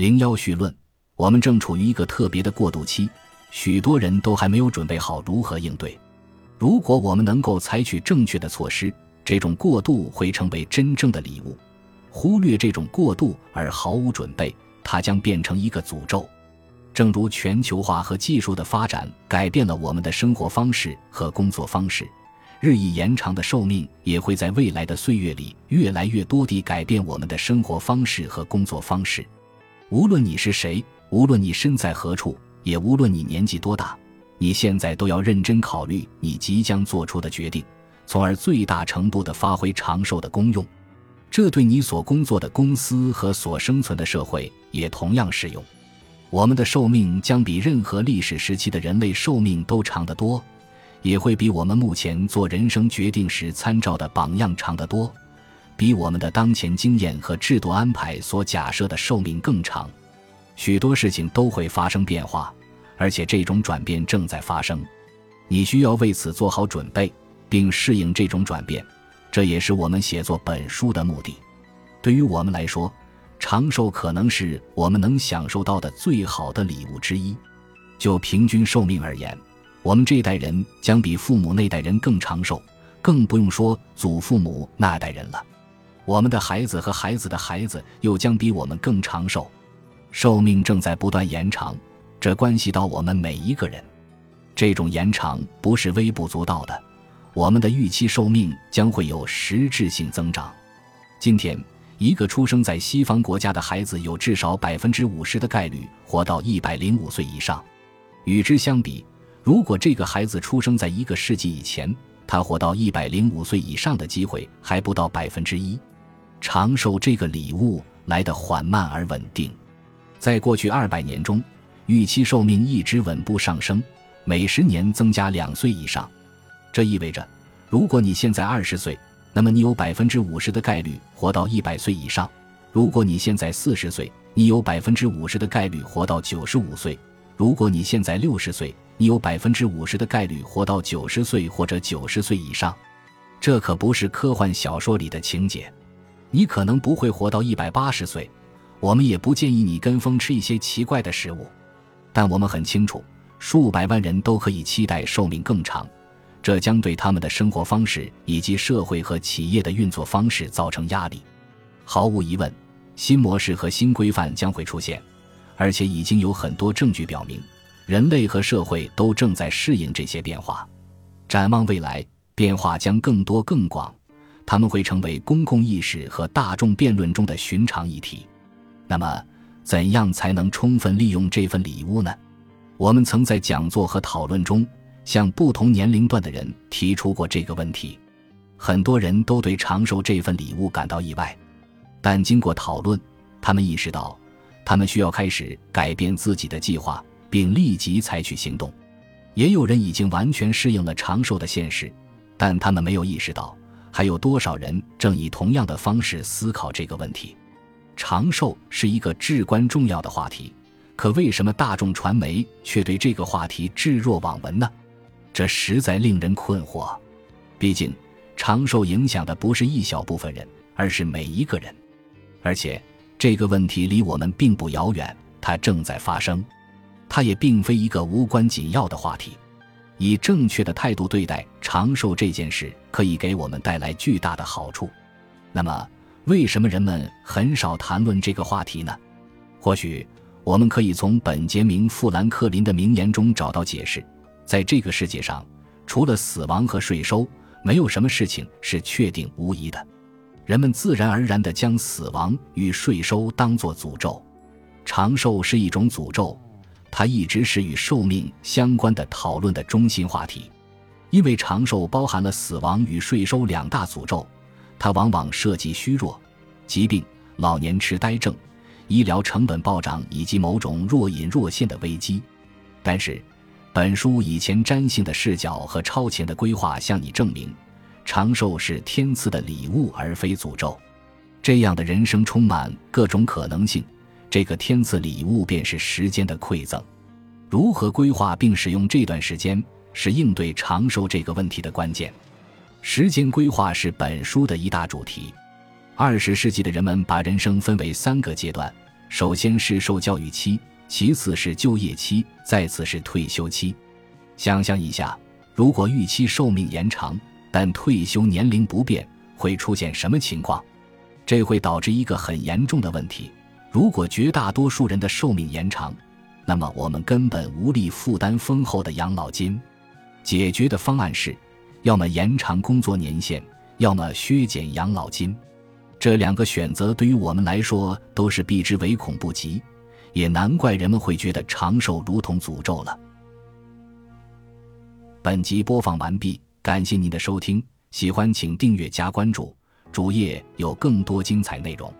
零幺绪论，我们正处于一个特别的过渡期，许多人都还没有准备好如何应对。如果我们能够采取正确的措施，这种过渡会成为真正的礼物。忽略这种过渡而毫无准备，它将变成一个诅咒。正如全球化和技术的发展改变了我们的生活方式和工作方式，日益延长的寿命也会在未来的岁月里越来越多地改变我们的生活方式和工作方式。无论你是谁，无论你身在何处，也无论你年纪多大，你现在都要认真考虑你即将做出的决定，从而最大程度地发挥长寿的功用。这对你所工作的公司和所生存的社会也同样适用。我们的寿命将比任何历史时期的人类寿命都长得多，也会比我们目前做人生决定时参照的榜样长得多，比我们的当前经验和制度安排所假设的寿命更长。许多事情都会发生变化，而且这种转变正在发生。你需要为此做好准备，并适应这种转变。这也是我们写作本书的目的。对于我们来说，长寿可能是我们能享受到的最好的礼物之一。就平均寿命而言，我们这代人将比父母那代人更长寿，更不用说祖父母那代人了。我们的孩子和孩子的孩子又将比我们更长寿。寿命正在不断延长，这关系到我们每一个人。这种延长不是微不足道的，我们的预期寿命将会有实质性增长。今天。一个出生在西方国家的孩子有至少百分之五十的概率活到一百零五岁以上。与之相比，如果这个孩子出生在一个世纪以前，他活到一百零五岁以上的机会还不到百分之一。长寿这个礼物来得缓慢而稳定，在过去二百年中，预期寿命一直稳步上升，每十年增加两岁以上。这意味着，如果你现在二十岁，那么你有百分之五十的概率活到一百岁以上。如果你现在四十岁，你有百分之五十的概率活到九十五岁。如果你现在六十岁，你有百分之五十的概率活到九十岁或者九十岁以上。这可不是科幻小说里的情节。你可能不会活到一百八十岁。我们也不建议你跟风吃一些奇怪的食物。但我们很清楚，数百万人都可以期待寿命更长。这将对他们的生活方式以及社会和企业的运作方式造成压力。毫无疑问，新模式和新规范将会出现，而且已经有很多证据表明，人类和社会都正在适应这些变化。展望未来，变化将更多更广，他们会成为公共意识和大众辩论中的寻常议题。那么，怎样才能充分利用这份礼物呢？我们曾在讲座和讨论中。向不同年龄段的人提出过这个问题，很多人都对长寿这份礼物感到意外，但经过讨论，他们意识到，他们需要开始改变自己的计划，并立即采取行动。也有人已经完全适应了长寿的现实，但他们没有意识到，还有多少人正以同样的方式思考这个问题。长寿是一个至关重要的话题，可为什么大众传媒却对这个话题置若罔闻呢？这实在令人困惑，毕竟长寿影响的不是一小部分人，而是每一个人。而且这个问题离我们并不遥远，它正在发生。它也并非一个无关紧要的话题。以正确的态度对待长寿这件事，可以给我们带来巨大的好处。那么，为什么人们很少谈论这个话题呢？或许我们可以从本杰明·富兰克林的名言中找到解释。在这个世界上，除了死亡和税收，没有什么事情是确定无疑的。人们自然而然地将死亡与税收当作诅咒。长寿是一种诅咒，它一直是与寿命相关的讨论的中心话题。因为长寿包含了死亡与税收两大诅咒，它往往涉及虚弱、疾病、老年痴呆症、医疗成本暴涨以及某种若隐若现的危机。但是，本书以前瞻性的视角和超前的规划向你证明，长寿是天赐的礼物而非诅咒。这样的人生充满各种可能性，这个天赐礼物便是时间的馈赠。如何规划并使用这段时间，是应对长寿这个问题的关键。时间规划是本书的一大主题。二十世纪的人们把人生分为三个阶段：首先是受教育期，其次是就业期，再次是退休期。想象一下，如果预期寿命延长，但退休年龄不变，会出现什么情况？这会导致一个很严重的问题：如果绝大多数人的寿命延长，那么我们根本无力负担丰厚的养老金。解决的方案是，要么延长工作年限，要么削减养老金。这两个选择对于我们来说都是避之唯恐不及，也难怪人们会觉得长寿如同诅咒了。本集播放完毕，感谢您的收听，喜欢请订阅加关注，主页有更多精彩内容。